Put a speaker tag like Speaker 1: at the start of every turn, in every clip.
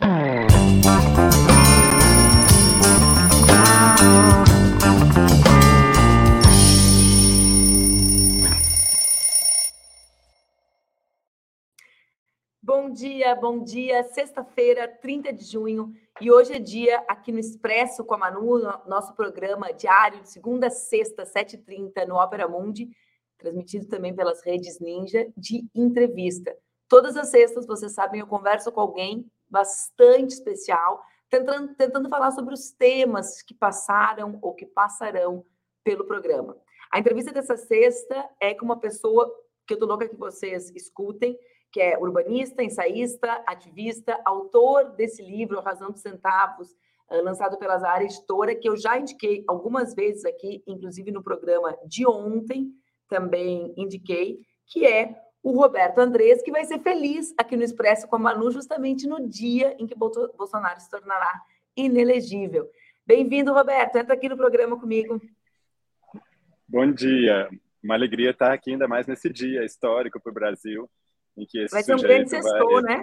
Speaker 1: Bom dia, bom dia. Sexta-feira, 30 de junho, e hoje é dia aqui no Expresso com a Manu, nosso programa diário de segunda a sexta, 7h30, no Ópera Mundi, transmitido também pelas redes Ninja, de entrevista. Todas as sextas, vocês sabem, eu converso com alguém bastante especial, tentando, tentando falar sobre os temas que passaram ou que passarão pelo programa. A entrevista dessa sexta é com uma pessoa que eu tô louca que vocês escutem, que é urbanista, ensaísta, ativista, autor desse livro, A Razão dos Centavos, eh, lançado pela Zara Editora, que eu já indiquei algumas vezes aqui, inclusive no programa de ontem, também indiquei, que é o Roberto Andrés, que vai ser feliz aqui no Expresso com a Manu, justamente no dia em que Bolsonaro se tornará inelegível. Bem-vindo, Roberto. Entra aqui no programa comigo.
Speaker 2: Bom dia. Uma alegria estar aqui, ainda mais nesse dia histórico para o Brasil em que esse
Speaker 1: vai ser um grande sextor, né?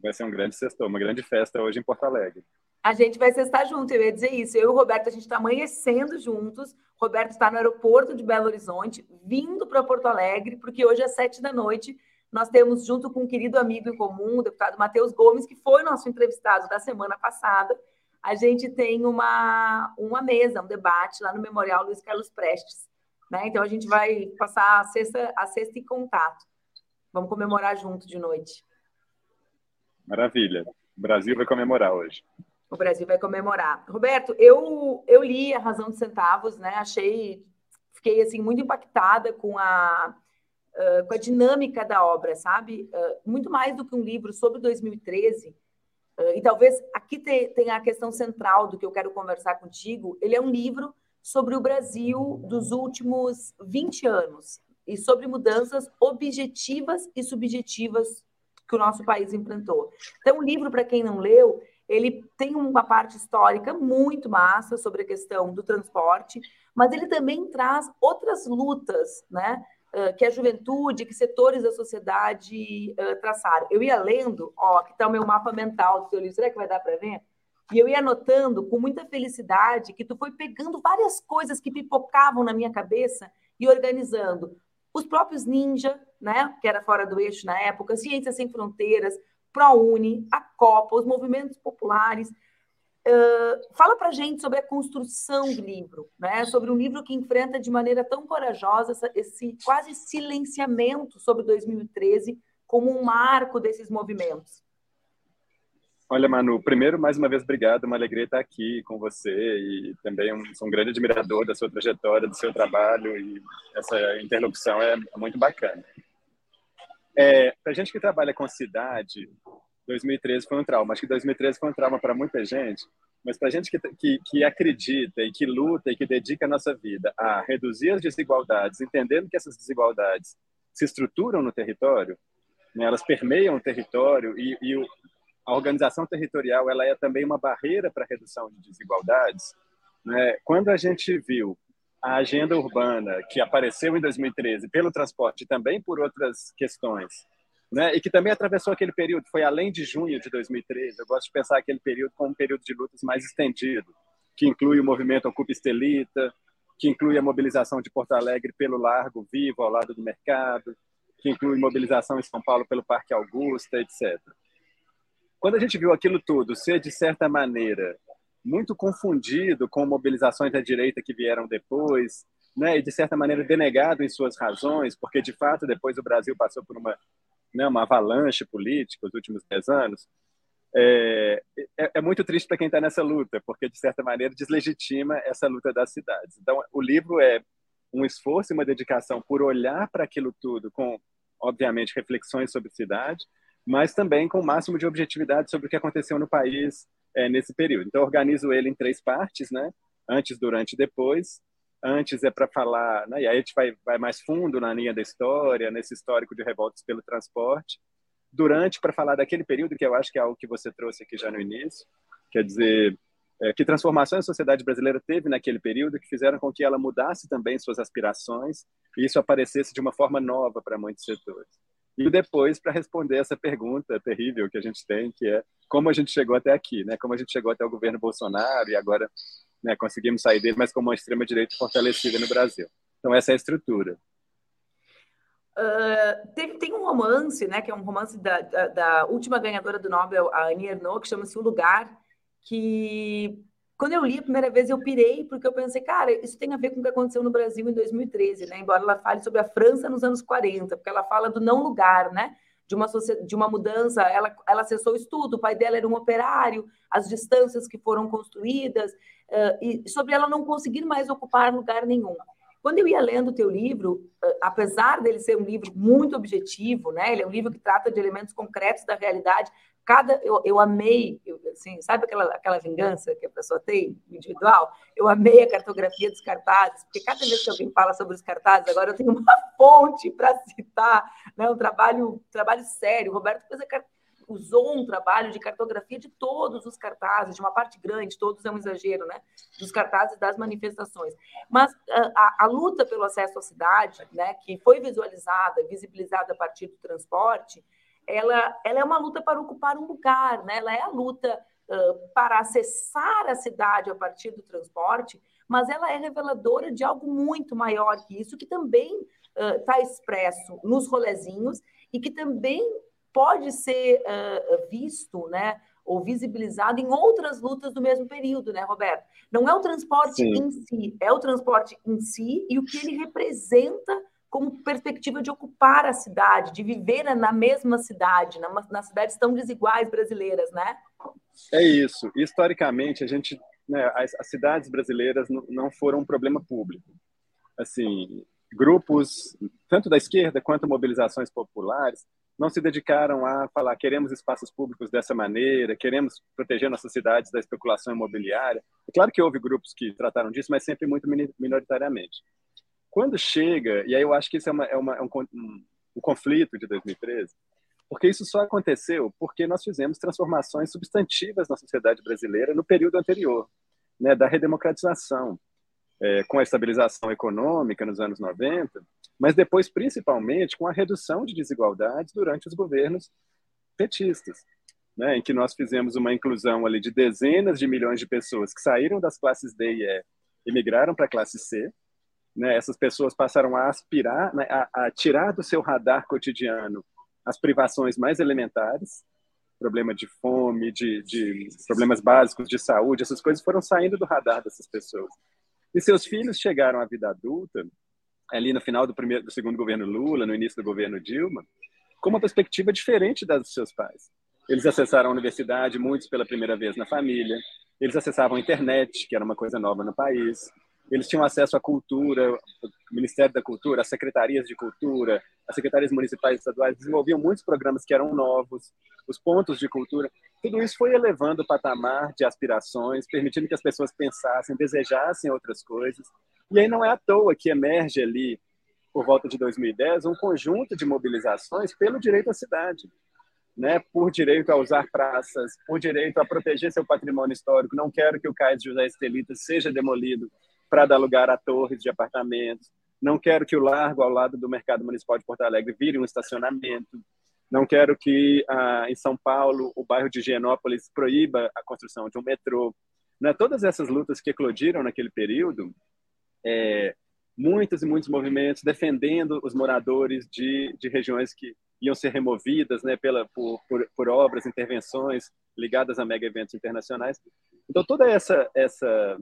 Speaker 2: Vai ser um grande sextor, uma grande festa hoje em Porto Alegre.
Speaker 1: A gente vai sextar junto, eu ia dizer isso. Eu e o Roberto, a gente está amanhecendo juntos. O Roberto está no aeroporto de Belo Horizonte, vindo para Porto Alegre, porque hoje às sete da noite nós temos, junto com um querido amigo em comum, o deputado Matheus Gomes, que foi nosso entrevistado da semana passada, a gente tem uma, uma mesa, um debate lá no Memorial Luiz Carlos Prestes. Né? Então a gente vai passar a sexta, a sexta em contato. Vamos comemorar junto de noite.
Speaker 2: Maravilha. O Brasil vai comemorar hoje.
Speaker 1: O Brasil vai comemorar. Roberto, eu, eu li A Razão dos Centavos, né? Achei, fiquei assim muito impactada com a, uh, com a dinâmica da obra, sabe? Uh, muito mais do que um livro sobre 2013. Uh, e talvez aqui tenha a questão central do que eu quero conversar contigo. Ele é um livro sobre o Brasil dos últimos 20 anos, e sobre mudanças objetivas e subjetivas que o nosso país enfrentou. Então, o livro, para quem não leu, ele tem uma parte histórica muito massa sobre a questão do transporte, mas ele também traz outras lutas, né? que a juventude, que setores da sociedade uh, traçaram. Eu ia lendo, ó, aqui está o meu mapa mental do seu livro, será que vai dar para ver? E eu ia anotando com muita felicidade que tu foi pegando várias coisas que pipocavam na minha cabeça e organizando os próprios Ninja, né, que era fora do eixo na época, Ciências Sem Fronteiras, ProUni, a Copa, os movimentos populares. Uh, fala para gente sobre a construção do livro, né? sobre um livro que enfrenta de maneira tão corajosa essa, esse quase silenciamento sobre 2013 como um marco desses movimentos.
Speaker 2: Olha, Manu, primeiro, mais uma vez, obrigado. Uma alegria estar aqui com você e também um, sou um grande admirador da sua trajetória, do seu trabalho e essa interlocução é muito bacana. É, para gente que trabalha com cidade, 2013 foi um trauma. Acho que 2013 foi um trauma para muita gente, mas para gente que, que, que acredita e que luta e que dedica a nossa vida a reduzir as desigualdades, entendendo que essas desigualdades se estruturam no território, né, elas permeiam o território e, e o, a organização territorial ela é também uma barreira para a redução de desigualdades. Né? Quando a gente viu a agenda urbana que apareceu em 2013 pelo transporte e também por outras questões, né? e que também atravessou aquele período, foi além de junho de 2013, eu gosto de pensar aquele período como um período de lutas mais estendido, que inclui o movimento Ocupa Estelita, que inclui a mobilização de Porto Alegre pelo Largo Vivo, ao lado do mercado, que inclui mobilização em São Paulo pelo Parque Augusta, etc. Quando a gente viu aquilo tudo ser, de certa maneira, muito confundido com mobilizações da direita que vieram depois, né, e de certa maneira denegado em suas razões, porque de fato depois o Brasil passou por uma, né, uma avalanche política os últimos dez anos, é, é, é muito triste para quem está nessa luta, porque de certa maneira deslegitima essa luta das cidades. Então, o livro é um esforço e uma dedicação por olhar para aquilo tudo com, obviamente, reflexões sobre cidade, mas também com o máximo de objetividade sobre o que aconteceu no país é, nesse período. Então, organizo ele em três partes, né? Antes, durante e depois. Antes é para falar, né? e aí a gente vai, vai mais fundo na linha da história, nesse histórico de revoltas pelo transporte. Durante, para falar daquele período, que eu acho que é algo que você trouxe aqui já no início, quer dizer, é, que transformações a sociedade brasileira teve naquele período que fizeram com que ela mudasse também suas aspirações e isso aparecesse de uma forma nova para muitos setores. E depois para responder essa pergunta terrível que a gente tem, que é como a gente chegou até aqui, né? Como a gente chegou até o governo Bolsonaro e agora né, conseguimos sair dele, mas com uma extrema direita fortalecida no Brasil. Então essa é a estrutura.
Speaker 1: Uh, tem, um romance, né, que é um romance da, da, da última ganhadora do Nobel, a Annie Ernaux, que chama-se O Lugar, que quando eu li a primeira vez eu pirei, porque eu pensei, cara, isso tem a ver com o que aconteceu no Brasil em 2013, né? Embora ela fale sobre a França nos anos 40, porque ela fala do não lugar, né? De uma, de uma mudança, ela, ela acessou o estudo, o pai dela era um operário, as distâncias que foram construídas, uh, e sobre ela não conseguir mais ocupar lugar nenhum. Quando eu ia lendo o teu livro, apesar dele ser um livro muito objetivo, né? Ele é um livro que trata de elementos concretos da realidade. Cada eu, eu amei, eu, assim, sabe aquela, aquela vingança que a pessoa tem individual? Eu amei a cartografia dos cartazes, porque cada vez que alguém fala sobre os cartazes, agora eu tenho uma fonte para citar, né? Um trabalho, trabalho sério. O Roberto fez a usou um trabalho de cartografia de todos os cartazes, de uma parte grande, todos é um exagero, né? Dos cartazes das manifestações. Mas a, a, a luta pelo acesso à cidade, né, que foi visualizada, visibilizada a partir do transporte, ela, ela é uma luta para ocupar um lugar, né? Ela é a luta uh, para acessar a cidade a partir do transporte, mas ela é reveladora de algo muito maior que isso, que também está uh, expresso nos rolezinhos e que também pode ser uh, visto, né, ou visibilizado em outras lutas do mesmo período, né, Roberto? Não é o transporte Sim. em si, é o transporte em si e o que ele representa como perspectiva de ocupar a cidade, de viver na mesma cidade, na, nas cidades tão desiguais brasileiras, né?
Speaker 2: É isso. Historicamente, a gente, né, as, as cidades brasileiras não foram um problema público. Assim, grupos, tanto da esquerda quanto mobilizações populares, não se dedicaram a falar queremos espaços públicos dessa maneira, queremos proteger nossas cidades da especulação imobiliária. É claro que houve grupos que trataram disso, mas sempre muito minoritariamente. Quando chega, e aí eu acho que isso é, uma, é, uma, é um, um, um conflito de 2013, porque isso só aconteceu porque nós fizemos transformações substantivas na sociedade brasileira no período anterior, né, da redemocratização, é, com a estabilização econômica nos anos 90, mas depois, principalmente, com a redução de desigualdades durante os governos petistas, né, em que nós fizemos uma inclusão ali de dezenas de milhões de pessoas que saíram das classes D e E e migraram para a classe C. Né, essas pessoas passaram a aspirar, né, a, a tirar do seu radar cotidiano as privações mais elementares, problema de fome, de, de, problemas básicos de saúde, essas coisas foram saindo do radar dessas pessoas. E seus filhos chegaram à vida adulta ali no final do primeiro, do segundo governo Lula, no início do governo Dilma, com uma perspectiva diferente das dos seus pais. Eles acessaram a universidade, muitos pela primeira vez na família. Eles acessavam a internet, que era uma coisa nova no país. Eles tinham acesso à cultura, o Ministério da Cultura, as secretarias de cultura, as secretarias municipais e estaduais desenvolviam muitos programas que eram novos, os pontos de cultura. Tudo isso foi elevando o patamar de aspirações, permitindo que as pessoas pensassem, desejassem outras coisas. E aí não é à toa que emerge ali, por volta de 2010, um conjunto de mobilizações pelo direito à cidade. Né, por direito a usar praças, por direito a proteger seu patrimônio histórico. Não quero que o Cais José Estelita seja demolido para dar lugar a torres de apartamentos. Não quero que o largo ao lado do Mercado Municipal de Porto Alegre vire um estacionamento. Não quero que ah, em São Paulo o bairro de Higienópolis proíba a construção de um metrô. Né? Todas essas lutas que eclodiram naquele período, é, muitos e muitos movimentos defendendo os moradores de, de regiões que iam ser removidas né, pela, por, por, por obras, intervenções ligadas a mega eventos internacionais. Então, toda essa, essa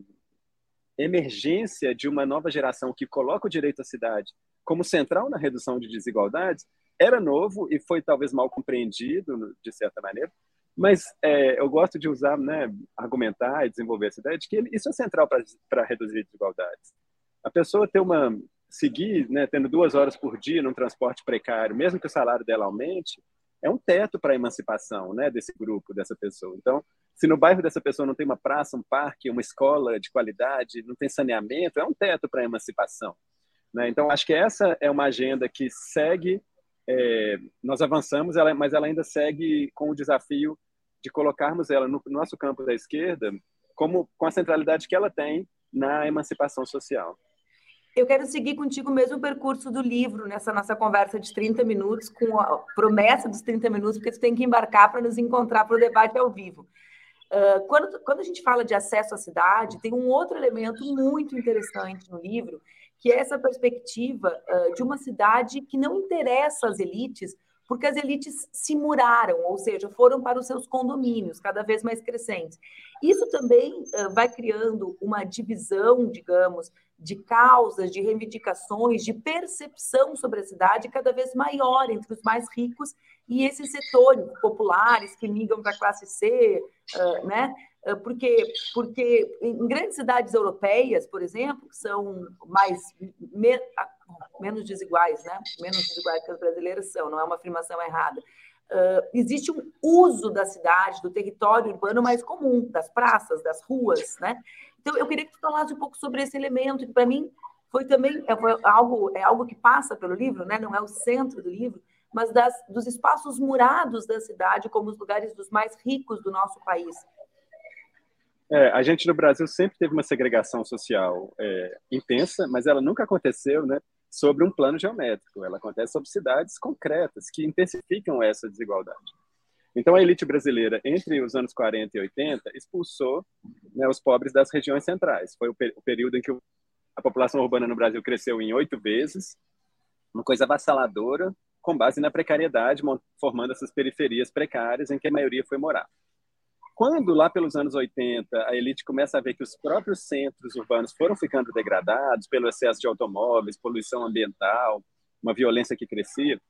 Speaker 2: emergência de uma nova geração que coloca o direito à cidade como central na redução de desigualdades era novo e foi talvez mal compreendido, de certa maneira, mas é, eu gosto de usar, né, argumentar e desenvolver essa ideia de que isso é central para reduzir desigualdades. A pessoa ter uma seguir, né, tendo duas horas por dia num transporte precário, mesmo que o salário dela aumente, é um teto para a emancipação, né, desse grupo, dessa pessoa. Então, se no bairro dessa pessoa não tem uma praça, um parque, uma escola de qualidade, não tem saneamento, é um teto para a emancipação. Né? Então, acho que essa é uma agenda que segue, é, nós avançamos, ela, mas ela ainda segue com o desafio de colocarmos ela no nosso campo da esquerda como com a centralidade que ela tem na emancipação social.
Speaker 1: Eu quero seguir contigo o mesmo percurso do livro, nessa nossa conversa de 30 minutos, com a promessa dos 30 minutos, porque tu tem que embarcar para nos encontrar para o debate ao vivo. Uh, quando, quando a gente fala de acesso à cidade, tem um outro elemento muito interessante no livro, que é essa perspectiva uh, de uma cidade que não interessa às elites, porque as elites se muraram, ou seja, foram para os seus condomínios, cada vez mais crescentes. Isso também uh, vai criando uma divisão, digamos, de causas, de reivindicações, de percepção sobre a cidade cada vez maior entre os mais ricos e esses setores populares que ligam para a classe C, né? Porque, porque em grandes cidades europeias, por exemplo, que são mais me, menos desiguais, né? Menos desiguais que as brasileiras são, não é uma afirmação errada. Uh, existe um uso da cidade, do território urbano mais comum, das praças, das ruas, né? Então, eu queria que tu falasse um pouco sobre esse elemento, que para mim foi também é, foi algo, é algo que passa pelo livro, né? não é o centro do livro, mas das, dos espaços murados da cidade como os lugares dos mais ricos do nosso país.
Speaker 2: É, a gente no Brasil sempre teve uma segregação social é, intensa, mas ela nunca aconteceu né, sobre um plano geométrico. Ela acontece sobre cidades concretas que intensificam essa desigualdade. Então, a elite brasileira, entre os anos 40 e 80, expulsou né, os pobres das regiões centrais. Foi o, o período em que a população urbana no Brasil cresceu em oito vezes, uma coisa avassaladora, com base na precariedade, formando essas periferias precárias em que a maioria foi morar. Quando, lá pelos anos 80, a elite começa a ver que os próprios centros urbanos foram ficando degradados pelo excesso de automóveis, poluição ambiental, uma violência que crescia,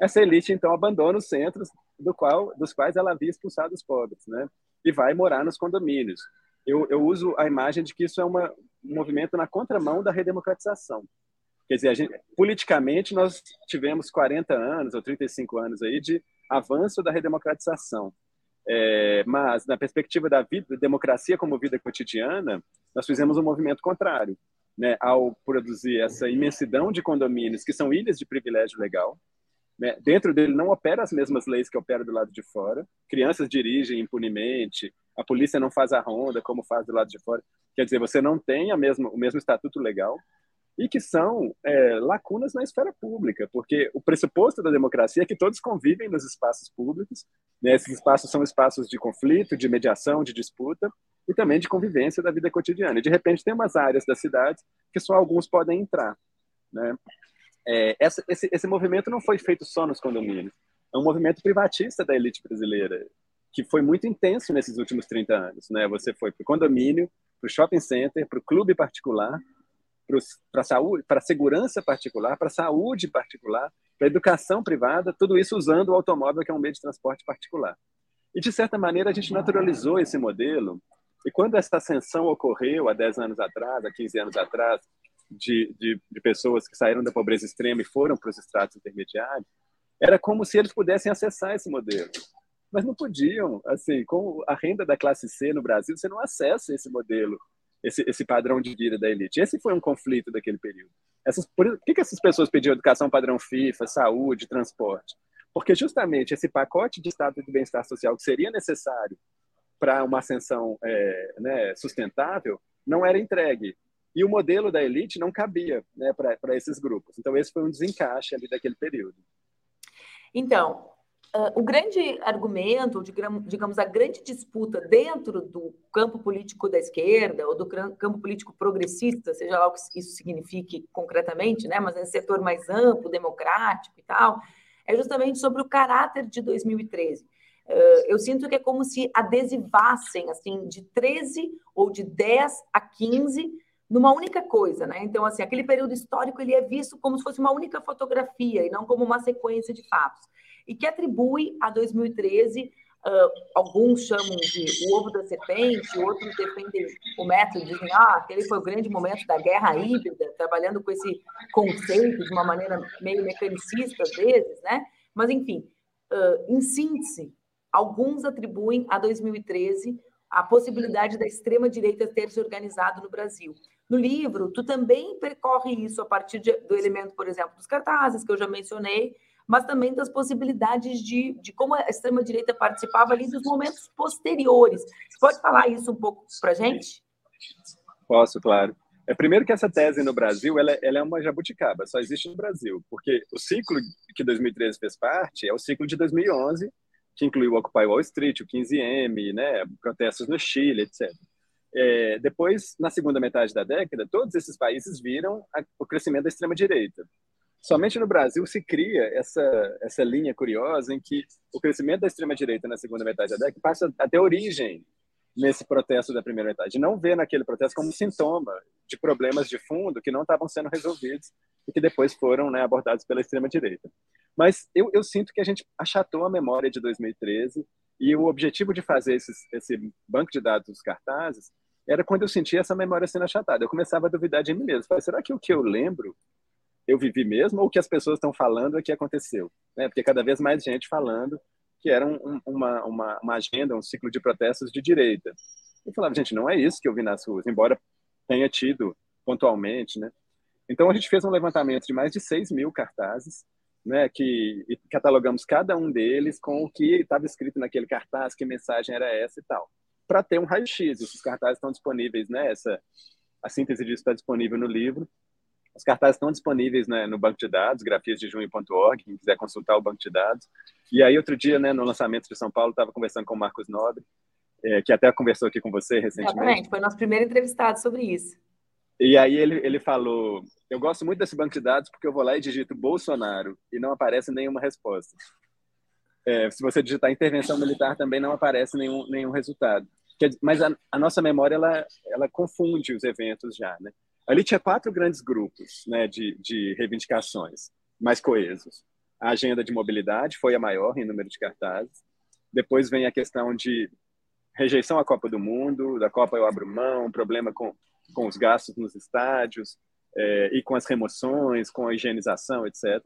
Speaker 2: essa elite então abandona os centros do qual, dos quais ela havia expulsado os pobres, né? E vai morar nos condomínios. Eu, eu uso a imagem de que isso é uma, um movimento na contramão da redemocratização. Quer dizer, gente, politicamente nós tivemos 40 anos ou 35 anos aí de avanço da redemocratização. É, mas na perspectiva da vida, democracia como vida cotidiana, nós fizemos um movimento contrário, né? Ao produzir essa imensidão de condomínios que são ilhas de privilégio legal, né? Dentro dele não opera as mesmas leis que opera do lado de fora. Crianças dirigem impunemente, a polícia não faz a ronda como faz do lado de fora. Quer dizer, você não tem a mesma, o mesmo estatuto legal e que são é, lacunas na esfera pública, porque o pressuposto da democracia é que todos convivem nos espaços públicos. Né? Esses espaços são espaços de conflito, de mediação, de disputa e também de convivência da vida cotidiana. E de repente tem umas áreas da cidade que só alguns podem entrar. Né? é, essa, esse, esse movimento não foi feito só nos condomínios. É um movimento privatista da elite brasileira, que foi muito intenso nesses últimos 30 anos. Né? Você foi para o condomínio, para o shopping center, para o clube particular, para a saúde, para a segurança particular, para a saúde particular, para a educação privada, tudo isso usando o automóvel, que é um meio de transporte particular. E, de certa maneira, a gente naturalizou esse modelo. E quando essa ascensão ocorreu há 10 anos atrás, há 15 anos atrás, de, de, de pessoas que saíram da pobreza extrema e foram para os estratos intermediários, era como se eles pudessem acessar esse modelo. Mas não podiam. Assim, com a renda da classe C no Brasil, você não acessa esse modelo, esse, esse padrão de vida da elite. Esse foi um conflito daquele período. Essas, por que, que essas pessoas pediam educação padrão FIFA, saúde, transporte? Porque justamente esse pacote de estado de bem-estar social que seria necessário para uma ascensão é, né, sustentável não era entregue. E o modelo da elite não cabia né, para esses grupos. Então, esse foi um desencaixe ali daquele período.
Speaker 1: Então, o grande argumento, digamos, a grande disputa dentro do campo político da esquerda ou do campo político progressista, seja lá o que isso signifique concretamente, né, mas esse setor mais amplo, democrático e tal, é justamente sobre o caráter de 2013. Uh, eu sinto que é como se adesivassem, assim, de 13 ou de 10 a 15 numa única coisa, né? Então, assim, aquele período histórico ele é visto como se fosse uma única fotografia e não como uma sequência de fatos. E que atribui a 2013, uh, alguns chamam de o ovo da serpente, outros defendem o método, dizem, ah, aquele foi o grande momento da guerra híbrida, trabalhando com esse conceito de uma maneira meio mecanicista às vezes, né? Mas, enfim, uh, em síntese, alguns atribuem a 2013 a possibilidade da extrema-direita ter se organizado no Brasil. No livro, tu também percorre isso a partir de, do elemento, por exemplo, dos cartazes, que eu já mencionei, mas também das possibilidades de, de como a extrema-direita participava ali dos momentos posteriores. Você pode falar isso um pouco para a gente?
Speaker 2: Posso, claro. É primeiro que essa tese no Brasil ela, ela, é uma jabuticaba, só existe no Brasil, porque o ciclo que 2013 fez parte é o ciclo de 2011, que incluiu o Occupy Wall Street, o 15M, né, protestos no Chile, etc. É, depois, na segunda metade da década, todos esses países viram a, o crescimento da extrema-direita. Somente no Brasil se cria essa, essa linha curiosa em que o crescimento da extrema-direita na segunda metade da década passa a ter origem nesse protesto da primeira metade. Não vê naquele protesto como sintoma de problemas de fundo que não estavam sendo resolvidos e que depois foram né, abordados pela extrema-direita. Mas eu, eu, sinto que a gente achatou a memória de 2013 e o objetivo de fazer esses, esse banco de dados dos cartazes era quando eu sentia essa memória sendo achatada. Eu começava a duvidar de mim mesmo. Falei, será que o que eu lembro eu vivi mesmo ou o que as pessoas estão falando é que aconteceu? Né? Porque cada vez mais gente falando que era um, uma, uma, uma, agenda, um ciclo de protestos de direita. Eu falava, gente, não é isso que eu vi nas ruas, embora tenha tido pontualmente, né? Então a gente fez um levantamento de mais de 6 mil cartazes, né, que catalogamos cada um deles com o que estava escrito naquele cartaz, que mensagem era essa e tal, para ter um raio-x. Esses cartazes estão disponíveis, né? Essa, a síntese disso está disponível no livro. Os cartazes estão disponíveis né, no banco de dados, grafiasdejunho.org, quem quiser consultar o banco de dados. E aí, outro dia, né, no lançamento de São Paulo, estava conversando com o Marcos Nobre, é, que até conversou aqui com você recentemente.
Speaker 1: Exatamente, foi nosso primeiro entrevistado sobre isso.
Speaker 2: E aí ele, ele falou, eu gosto muito desse banco de dados porque eu vou lá e digito Bolsonaro e não aparece nenhuma resposta. É, se você digitar intervenção militar também não aparece nenhum, nenhum resultado. Mas a, a nossa memória, ela, ela confunde os eventos já, né? Ali tinha quatro grandes grupos né, de, de reivindicações mais coesos. A agenda de mobilidade foi a maior em número de cartazes. Depois vem a questão de rejeição à Copa do Mundo, da Copa eu abro mão, problema com, com os gastos nos estádios é, e com as remoções, com a higienização, etc.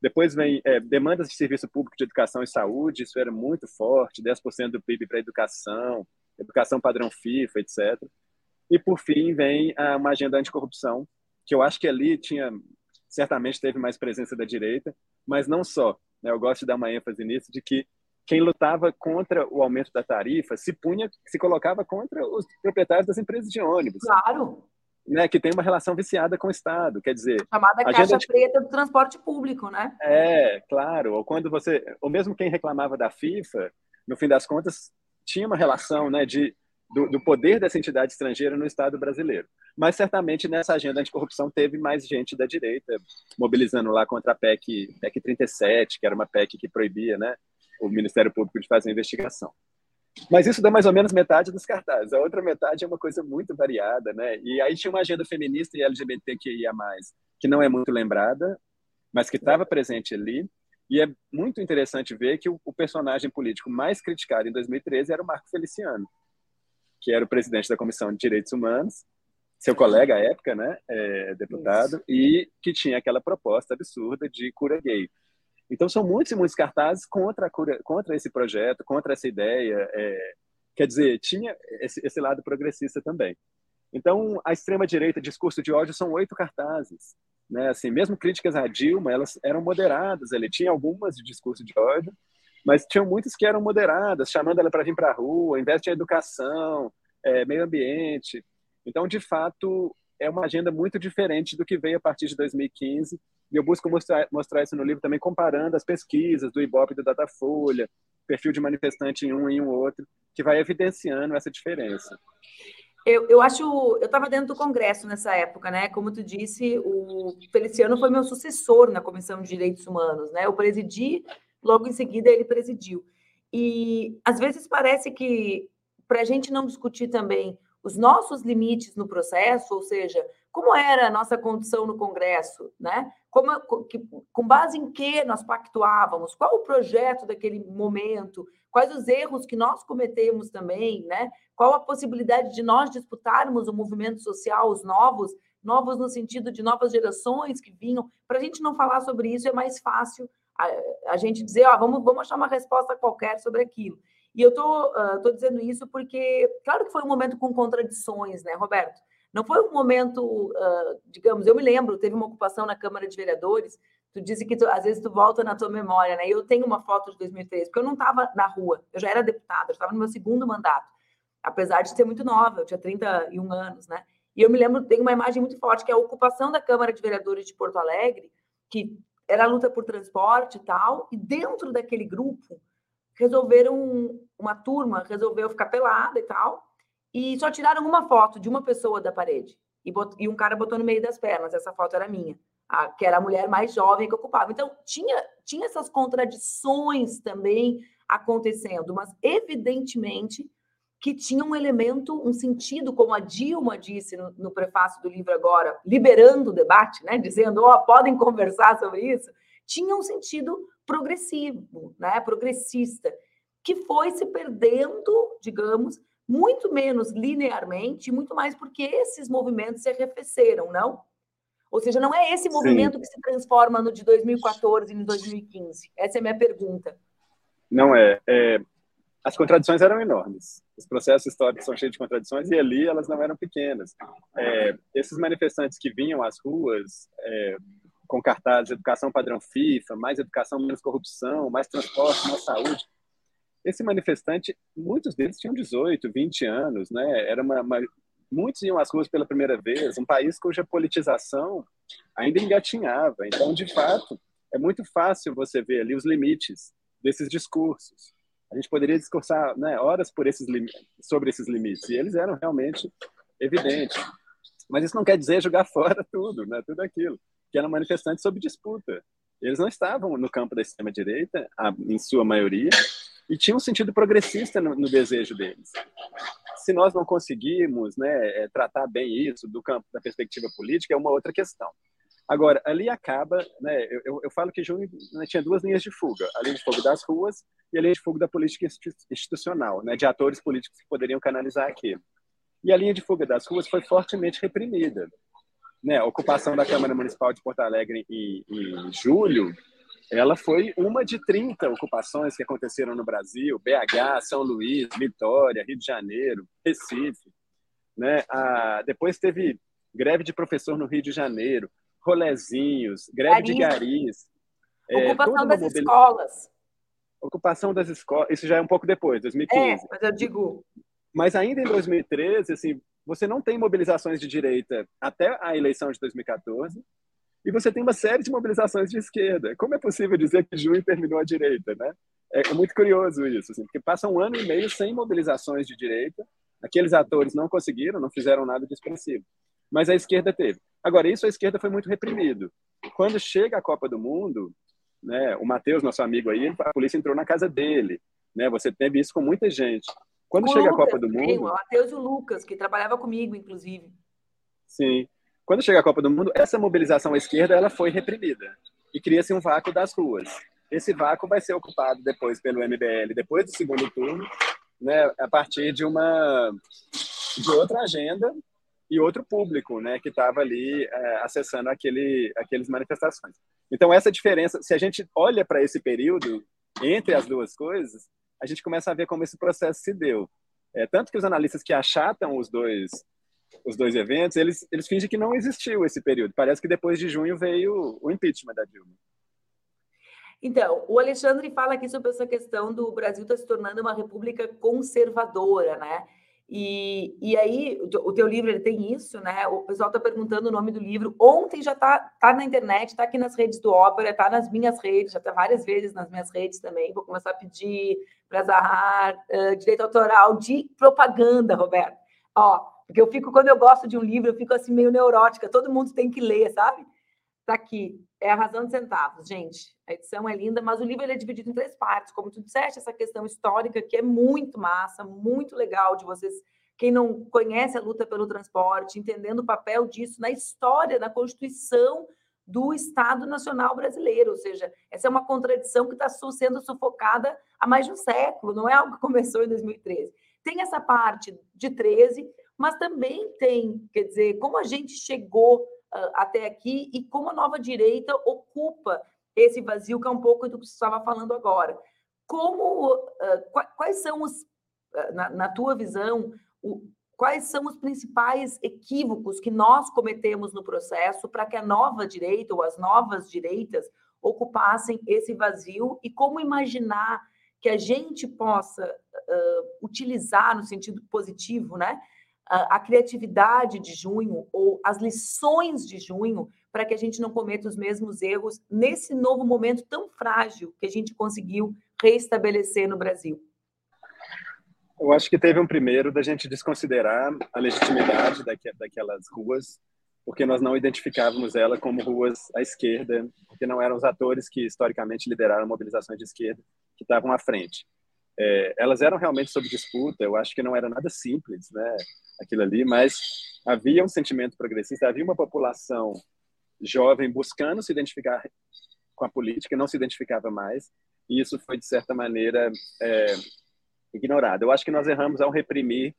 Speaker 2: Depois vem é, demandas de serviço público de educação e saúde, isso era muito forte, 10% do PIB para educação, educação padrão FIFA, etc. E, por fim, vem uma agenda anticorrupção, que eu acho que ali tinha, certamente teve mais presença da direita, mas não só. Né? Eu gosto de dar uma ênfase nisso, de que quem lutava contra o aumento da tarifa se punha, se colocava contra os proprietários das empresas de ônibus.
Speaker 1: Claro.
Speaker 2: Né, que tem uma relação viciada com o Estado, quer dizer...
Speaker 1: Chamada caixa de... preta do transporte público, né?
Speaker 2: É, claro. Ou quando você... Ou mesmo quem reclamava da FIFA, no fim das contas, tinha uma relação né, de do, do, poder dessa entidade estrangeira no Estado brasileiro. Mas certamente nessa agenda anticorrupção teve mais gente da direita mobilizando lá contra a PEC, PEC 37, que era uma PEC que proibia né, o Ministério Público de fazer investigação. Mas isso dá mais ou menos metade dos cartazes. A outra metade é uma coisa muito variada, né? E aí tinha uma agenda feminista e LGBTQIA+, que não é muito lembrada, mas que estava presente ali. E é muito interessante ver que o, o personagem político mais criticado em 2013 era o Marco Feliciano, que era o presidente da Comissão de Direitos Humanos, seu colega à época, né, é, deputado, Isso. e que tinha aquela proposta absurda de cura gay. Então são muitos e muitos cartazes contra a cura, contra esse projeto, contra essa ideia. É, quer dizer, tinha esse, esse lado progressista também. Então a extrema direita, discurso de ódio, são oito cartazes. Né? Assim, mesmo críticas à Dilma, elas eram moderadas. Ele tinha algumas de discurso de ódio, mas tinham muitas que eram moderadas, chamando ela para vir para a rua, investe em educação, é, meio ambiente. Então, de fato, é uma agenda muito diferente do que veio a partir de 2015, e eu busco mostrar, mostrar isso no livro também, comparando as pesquisas do Ibope do Datafolha, perfil de manifestante em um e em um outro, que vai evidenciando essa diferença.
Speaker 1: Eu, eu acho, eu estava dentro do Congresso nessa época, né? Como tu disse, o Feliciano foi meu sucessor na Comissão de Direitos Humanos, né? Eu presidi logo em seguida ele presidiu. E às vezes parece que, para a gente não discutir também os nossos limites no processo, ou seja, como era a nossa condição no Congresso, né? Como, com base em que nós pactuávamos, qual o projeto daquele momento, quais os erros que nós cometemos também, né? Qual a possibilidade de nós disputarmos o movimento social, os novos, novos no sentido de novas gerações que vinham. Para a gente não falar sobre isso é mais fácil a, a gente dizer, ó, vamos, vamos achar uma resposta qualquer sobre aquilo. E eu tô, uh, tô dizendo isso porque, claro que foi um momento com contradições, né, Roberto? Não foi um momento, uh, digamos, eu me lembro, teve uma ocupação na Câmara de Vereadores, tu disse que tu, às vezes tu volta na tua memória, né? Eu tenho uma foto de 2013, porque eu não estava na rua, eu já era deputada, eu estava no meu segundo mandato, apesar de ser muito nova, eu tinha 31 anos, né? E eu me lembro, tem uma imagem muito forte, que é a ocupação da Câmara de Vereadores de Porto Alegre, que era a luta por transporte e tal, e dentro daquele grupo resolveram, uma turma resolveu ficar pelada e tal, e só tiraram uma foto de uma pessoa da parede. E, bot, e um cara botou no meio das pernas, essa foto era minha, a, que era a mulher mais jovem que ocupava. Então, tinha, tinha essas contradições também acontecendo, mas evidentemente que tinha um elemento, um sentido, como a Dilma disse no, no prefácio do livro agora, liberando o debate, né, dizendo, ó, oh, podem conversar sobre isso, tinha um sentido progressivo, né, progressista, que foi se perdendo, digamos, muito menos linearmente, muito mais porque esses movimentos se arrefeceram, não? Ou seja, não é esse movimento Sim. que se transforma no de 2014 e no 2015. Essa é a minha pergunta.
Speaker 2: Não é. é. As contradições eram enormes. Os processos históricos são cheios de contradições e ali elas não eram pequenas. É, esses manifestantes que vinham às ruas é, com cartazes educação padrão FIFA, mais educação, menos corrupção, mais transporte, mais saúde, esse manifestante, muitos deles tinham 18, 20 anos, né? Era uma, uma, muitos iam às ruas pela primeira vez, um país cuja politização ainda engatinhava. Então, de fato, é muito fácil você ver ali os limites desses discursos. A gente poderia discursar né, horas por esses sobre esses limites, e eles eram realmente evidentes. Mas isso não quer dizer jogar fora tudo, né, tudo aquilo, que eram manifestantes sob disputa. Eles não estavam no campo da extrema-direita, em sua maioria, e tinha um sentido progressista no, no desejo deles. Se nós não conseguirmos né, é, tratar bem isso do campo da perspectiva política, é uma outra questão. Agora, ali acaba, né, eu, eu falo que junho né, tinha duas linhas de fuga, a linha de fuga das ruas e a linha de fuga da política institucional, né, de atores políticos que poderiam canalizar aquilo. E a linha de fuga das ruas foi fortemente reprimida. Né, a ocupação da Câmara Municipal de Porto Alegre em, em julho ela foi uma de 30 ocupações que aconteceram no Brasil, BH, São Luís, Vitória, Rio de Janeiro, Recife. Né? Ah, depois teve greve de professor no Rio de Janeiro, rolezinhos, greve de garis.
Speaker 1: É, ocupação é, das mobil... escolas.
Speaker 2: Ocupação das escolas, isso já é um pouco depois, 2015. É,
Speaker 1: mas eu digo...
Speaker 2: Mas ainda em 2013, assim, você não tem mobilizações de direita até a eleição de 2014, e você tem uma série de mobilizações de esquerda. Como é possível dizer que junho terminou à direita, né? É, é muito curioso isso, assim, porque passa um ano e meio sem mobilizações de direita, aqueles atores não conseguiram, não fizeram nada de expressivo, mas a esquerda teve. Agora, isso a esquerda foi muito reprimido. Quando chega a Copa do Mundo, né, o Matheus, nosso amigo aí, a polícia entrou na casa dele, né, você teve isso com muita gente. Quando o chega Lucas, a Copa do Mundo...
Speaker 1: o Matheus e o Lucas, que trabalhava comigo, inclusive.
Speaker 2: Sim. Quando chega a Copa do Mundo, essa mobilização à esquerda ela foi reprimida e cria-se um vácuo das ruas. Esse vácuo vai ser ocupado depois pelo MBL, depois do segundo turno, né, a partir de uma de outra agenda e outro público, né, que estava ali é, acessando aquele, aqueles manifestações. Então essa diferença, se a gente olha para esse período entre as duas coisas, a gente começa a ver como esse processo se deu. É, tanto que os analistas que achatam os dois os dois eventos, eles, eles fingem que não existiu esse período. Parece que depois de junho veio o impeachment da Dilma.
Speaker 1: Então, o Alexandre fala aqui sobre essa questão do Brasil estar tá se tornando uma república conservadora, né? E, e aí, o teu livro ele tem isso, né? O pessoal está perguntando o nome do livro. Ontem já está tá na internet, está aqui nas redes do Ópera, está nas minhas redes, já está várias vezes nas minhas redes também. Vou começar a pedir para Zahar uh, direito autoral de propaganda, Roberto. Ó, porque eu fico, quando eu gosto de um livro, eu fico assim meio neurótica, todo mundo tem que ler, sabe? Tá aqui, é a razão de centavos, gente. A edição é linda, mas o livro ele é dividido em três partes, como tu disseste, essa questão histórica que é muito massa, muito legal de vocês, quem não conhece a luta pelo transporte, entendendo o papel disso na história, na Constituição do Estado Nacional Brasileiro, ou seja, essa é uma contradição que está sendo sufocada há mais de um século, não é algo que começou em 2013. Tem essa parte de 13, mas também tem, quer dizer, como a gente chegou uh, até aqui e como a nova direita ocupa esse vazio, que é um pouco do que você estava falando agora. Como, uh, quais são os, uh, na, na, tua visão, o, quais são os principais equívocos que nós cometemos no processo para que a nova direita ou as novas direitas ocupassem esse vazio e como imaginar que a gente possa utilizar no sentido positivo, né? A, criatividade de junho ou as lições de junho para que a gente não cometa os mesmos erros nesse novo momento tão frágil que a gente conseguiu reestabelecer no Brasil?
Speaker 2: Eu acho que teve um primeiro da gente desconsiderar a legitimidade daquelas ruas, porque nós não identificávamos ela como ruas à esquerda, porque não eram os atores que historicamente lideraram mobilizações de esquerda que estavam à frente. É, elas eram realmente sob disputa, eu acho que não era nada simples, né, aquilo ali, mas havia um sentimento progressista, havia uma população jovem buscando se identificar com a política, não se identificava mais, e isso foi, de certa maneira, é, ignorado. Eu acho que nós erramos ao reprimir,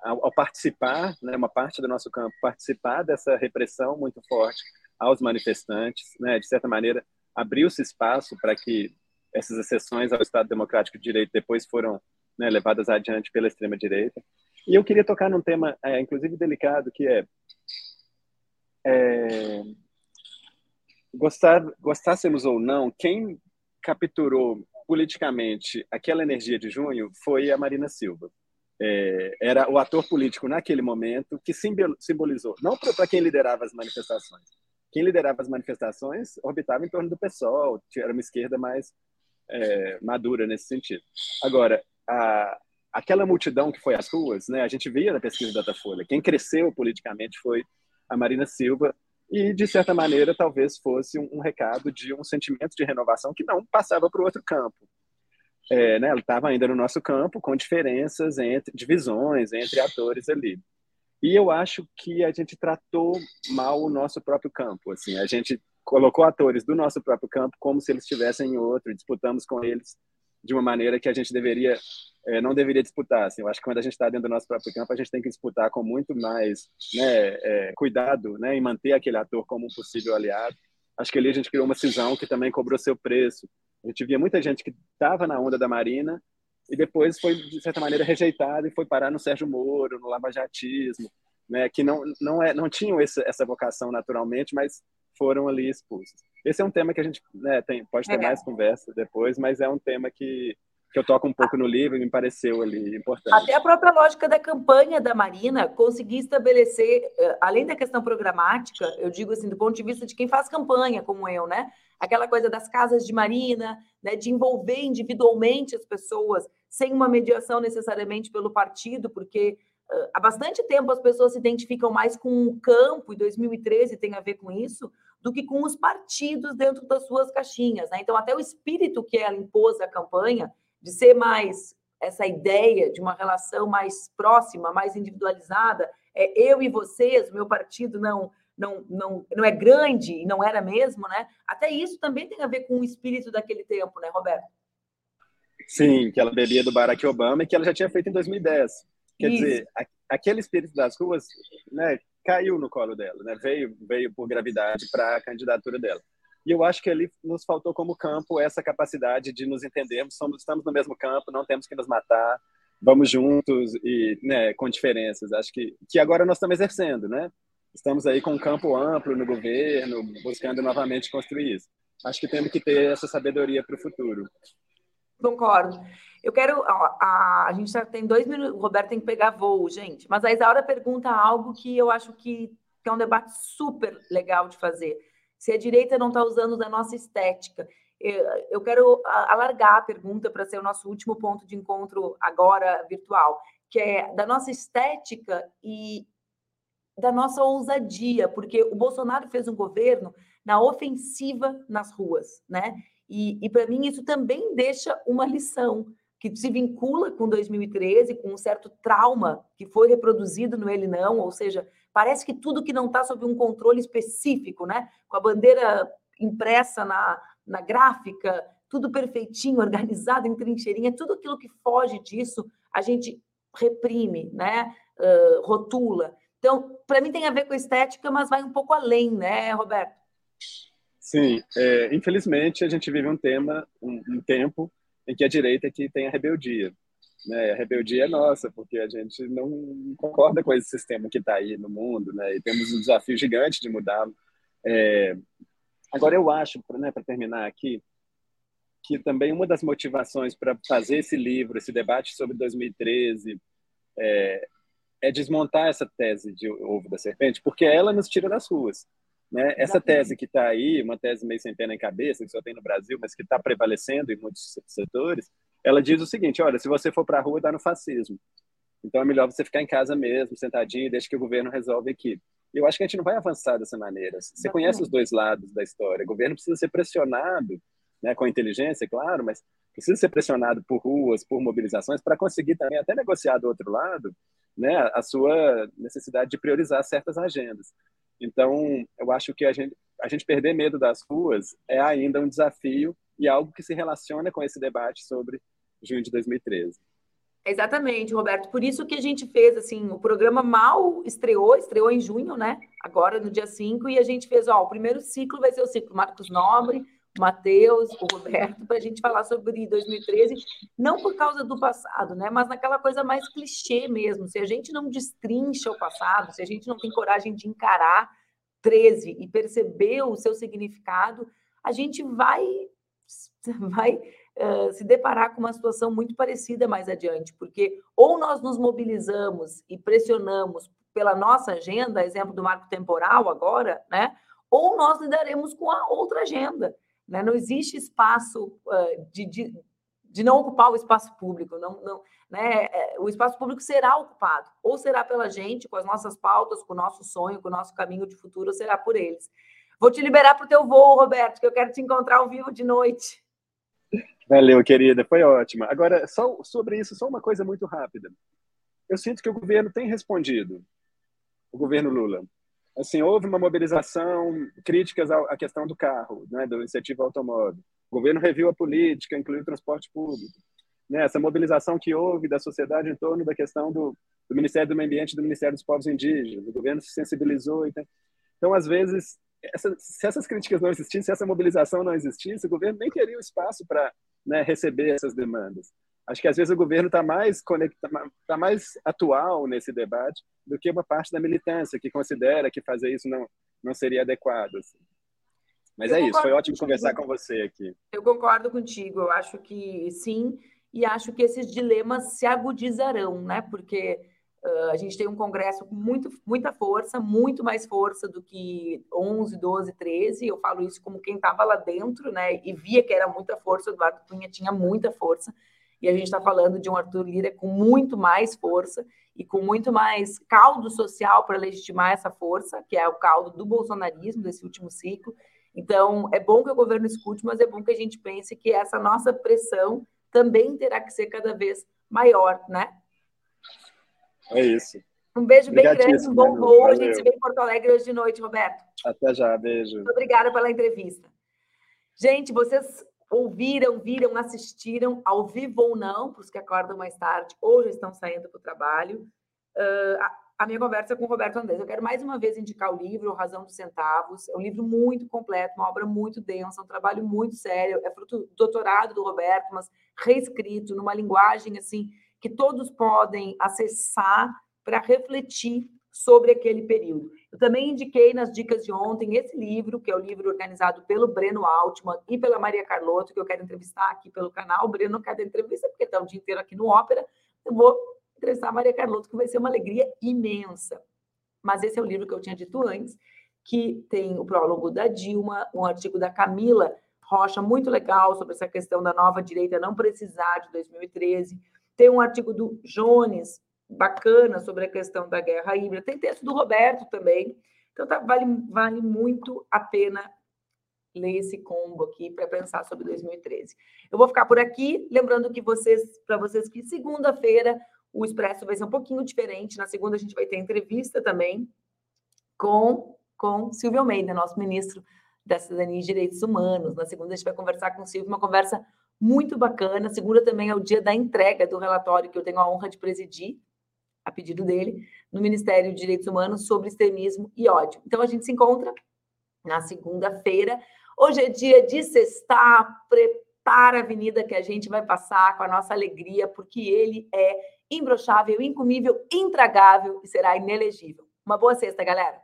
Speaker 2: ao, ao participar, né, uma parte do nosso campo, participar dessa repressão muito forte aos manifestantes, né, de certa maneira, abriu-se espaço para que essas exceções ao Estado Democrático de Direito depois foram né, levadas adiante pela extrema-direita. E eu queria tocar num tema, é, inclusive, delicado, que é, é gostar, gostássemos ou não, quem capturou politicamente aquela energia de junho foi a Marina Silva. É, era o ator político naquele momento que simbolizou, não para quem liderava as manifestações, quem liderava as manifestações orbitava em torno do PSOL, era uma esquerda mais é, madura nesse sentido. Agora, a, aquela multidão que foi às ruas, né, a gente via na pesquisa da Datafolha, quem cresceu politicamente foi a Marina Silva, e, de certa maneira, talvez fosse um, um recado de um sentimento de renovação que não passava para o outro campo. É, né, ela estava ainda no nosso campo, com diferenças entre divisões entre atores ali. E eu acho que a gente tratou mal o nosso próprio campo. Assim, a gente colocou atores do nosso próprio campo como se eles estivessem em outro, disputamos com eles de uma maneira que a gente deveria é, não deveria disputar. Assim, eu acho que quando a gente está dentro do nosso próprio campo, a gente tem que disputar com muito mais né, é, cuidado né, em manter aquele ator como um possível aliado. Acho que ali a gente criou uma cisão que também cobrou seu preço. A gente via muita gente que estava na onda da Marina e depois foi, de certa maneira, rejeitada e foi parar no Sérgio Moro, no lavajatismo, né, que não, não, é, não tinham essa vocação naturalmente, mas foram ali expulsos. Esse é um tema que a gente né, tem, pode ter é. mais conversa depois, mas é um tema que, que eu toco um pouco no livro e me pareceu ali importante.
Speaker 1: Até a própria lógica da campanha da Marina conseguir estabelecer, eh, além da questão programática, eu digo assim, do ponto de vista de quem faz campanha, como eu, né? Aquela coisa das casas de Marina, né, de envolver individualmente as pessoas, sem uma mediação necessariamente pelo partido, porque uh, há bastante tempo as pessoas se identificam mais com o campo, e 2013 tem a ver com isso, do que com os partidos dentro das suas caixinhas. Né? Então, até o espírito que ela impôs à campanha, de ser mais essa ideia de uma relação mais próxima, mais individualizada, é eu e vocês, o meu partido não não, não, não é grande e não era mesmo, né? Até isso também tem a ver com o espírito daquele tempo, né, Roberto?
Speaker 2: Sim, que ela bebia do Barack Obama e que ela já tinha feito em 2010. Quer isso. dizer, aquele espírito das ruas, né, caiu no colo dela, né? Veio, veio por gravidade para a candidatura dela. E eu acho que ali nos faltou como campo essa capacidade de nos entendermos, somos, estamos no mesmo campo, não temos que nos matar, vamos juntos e, né, com diferenças. Acho que que agora nós estamos exercendo, né? Estamos aí com um campo amplo no governo, buscando novamente construir isso. Acho que temos que ter essa sabedoria para o futuro.
Speaker 1: Concordo. Eu quero. A, a gente já tem dois minutos. O Roberto tem que pegar voo, gente. Mas a Isaura pergunta algo que eu acho que, que é um debate super legal de fazer. Se a direita não está usando da nossa estética. Eu, eu quero alargar a pergunta para ser o nosso último ponto de encontro agora virtual, que é da nossa estética e da nossa ousadia, porque o Bolsonaro fez um governo na ofensiva nas ruas, né? E, e para mim isso também deixa uma lição que se vincula com 2013, com um certo trauma que foi reproduzido no Ele Não, ou seja, parece que tudo que não está sob um controle específico, né? Com a bandeira impressa na, na gráfica, tudo perfeitinho, organizado em trincheirinha, tudo aquilo que foge disso, a gente reprime, né? Uh, rotula. Então, para mim tem a ver com estética, mas vai um pouco além, né, Roberto?
Speaker 2: Sim, é, infelizmente a gente vive um tema, um, um tempo em que a direita que tem a rebeldia. Né? A rebeldia é nossa, porque a gente não concorda com esse sistema que está aí no mundo, né? E temos um desafio gigante de mudar. É... Agora, eu acho, para né, terminar aqui, que também uma das motivações para fazer esse livro, esse debate sobre 2013, é, é desmontar essa tese de ovo da serpente, porque ela nos tira das ruas. Né? Essa tese que está aí, uma tese meio sem pé na cabeça, que só tem no Brasil, mas que está prevalecendo em muitos setores, ela diz o seguinte: olha, se você for para a rua, dá no fascismo. Então é melhor você ficar em casa mesmo, sentadinho, deixa que o governo resolve aqui. Eu acho que a gente não vai avançar dessa maneira. Você conhece os dois lados da história. O governo precisa ser pressionado, né, com inteligência, claro, mas precisa ser pressionado por ruas, por mobilizações, para conseguir também até negociar do outro lado né, a sua necessidade de priorizar certas agendas. Então, eu acho que a gente, a gente perder medo das ruas é ainda um desafio e algo que se relaciona com esse debate sobre junho de 2013.
Speaker 1: Exatamente, Roberto. Por isso que a gente fez, assim, o programa mal estreou, estreou em junho, né? Agora, no dia 5, e a gente fez, ó, o primeiro ciclo vai ser o ciclo Marcos Nobre, Matheus, o Roberto, para a gente falar sobre 2013, não por causa do passado, né? Mas naquela coisa mais clichê mesmo. Se a gente não destrincha o passado, se a gente não tem coragem de encarar 13 e perceber o seu significado, a gente vai vai uh, se deparar com uma situação muito parecida mais adiante, porque ou nós nos mobilizamos e pressionamos pela nossa agenda, exemplo do marco temporal agora, né? Ou nós lidaremos com a outra agenda. Né? Não existe espaço uh, de, de, de, não ocupar o espaço público. Não, não, né? É, o espaço público será ocupado, ou será pela gente, com as nossas pautas, com o nosso sonho, com o nosso caminho de futuro, ou será por eles. Vou te liberar para o teu voo, Roberto, que eu quero te encontrar ao vivo de noite.
Speaker 2: Valeu, querida, foi ótima. Agora, só sobre isso, só uma coisa muito rápida. Eu sinto que o governo tem respondido, o governo Lula. Assim, houve uma mobilização, críticas à questão do carro, né, do incentivo automóvel. O governo reviu a política, incluiu o transporte público. Né, essa mobilização que houve da sociedade em torno da questão do, do Ministério do Meio Ambiente do Ministério dos Povos Indígenas. O governo se sensibilizou. Então, então às vezes, essa, se essas críticas não existissem, se essa mobilização não existisse, o governo nem teria o espaço para né, receber essas demandas. Acho que às vezes o governo está mais conectado, está mais atual nesse debate do que uma parte da militância que considera que fazer isso não não seria adequado. Assim. Mas eu é isso, foi ótimo contigo. conversar com você aqui.
Speaker 1: Eu concordo contigo, eu acho que sim, e acho que esses dilemas se agudizarão, né? Porque uh, a gente tem um Congresso com muito, muita força, muito mais força do que 11, 12, 13. Eu falo isso como quem estava lá dentro, né? E via que era muita força, o Eduardo Cunha tinha muita força e a gente está falando de um Arthur Lira com muito mais força e com muito mais caldo social para legitimar essa força, que é o caldo do bolsonarismo desse último ciclo. Então, é bom que o governo escute, mas é bom que a gente pense que essa nossa pressão também terá que ser cada vez maior, né?
Speaker 2: É isso.
Speaker 1: Um beijo bem grande, um bom voo. A gente se vê em Porto Alegre hoje de noite, Roberto.
Speaker 2: Até já, beijo.
Speaker 1: Muito obrigada pela entrevista. Gente, vocês ouviram, viram, assistiram, ao vivo ou não, para os que acordam mais tarde ou já estão saindo para o trabalho, uh, a, a, minha conversa com o Roberto Andrés. Eu quero mais uma vez indicar o livro Razão dos Centavos. É um livro muito completo, uma obra muito densa, um trabalho muito sério. É fruto do doutorado do Roberto, mas reescrito numa linguagem assim que todos podem acessar para refletir sobre aquele período. Eu também indiquei nas dicas de ontem esse livro, que é o livro organizado pelo Breno Altman e pela Maria Carlotto, que eu quero entrevistar aqui pelo canal. O Breno não quer dar entrevista porque está o dia inteiro aqui no Ópera. Eu vou entrevistar a Maria Carlotto, que vai ser uma alegria imensa. Mas esse é o livro que eu tinha dito antes, que tem o prólogo da Dilma, um artigo da Camila Rocha, muito legal, sobre essa questão da nova direita não precisar de 2013. Tem um artigo do Jones, bacana sobre a questão da guerra híbrida. Tem texto do Roberto também. Então, tá, vale, vale muito a pena ler esse combo aqui para pensar sobre 2013. Eu vou ficar por aqui, lembrando que vocês, para vocês que segunda-feira o Expresso vai ser um pouquinho diferente. Na segunda a gente vai ter entrevista também com com Silvio Almeida, nosso ministro da Cidadania e Direitos Humanos. Na segunda a gente vai conversar com o Silvio, uma conversa muito bacana. Segunda também é o dia da entrega do relatório que eu tenho a honra de presidir a pedido dele, no Ministério de Direitos Humanos sobre extremismo e ódio. Então a gente se encontra na segunda-feira. Hoje é dia de sextar, prepara a avenida que a gente vai passar com a nossa alegria, porque ele é imbrochável, incomível, intragável e será inelegível. Uma boa sexta, galera!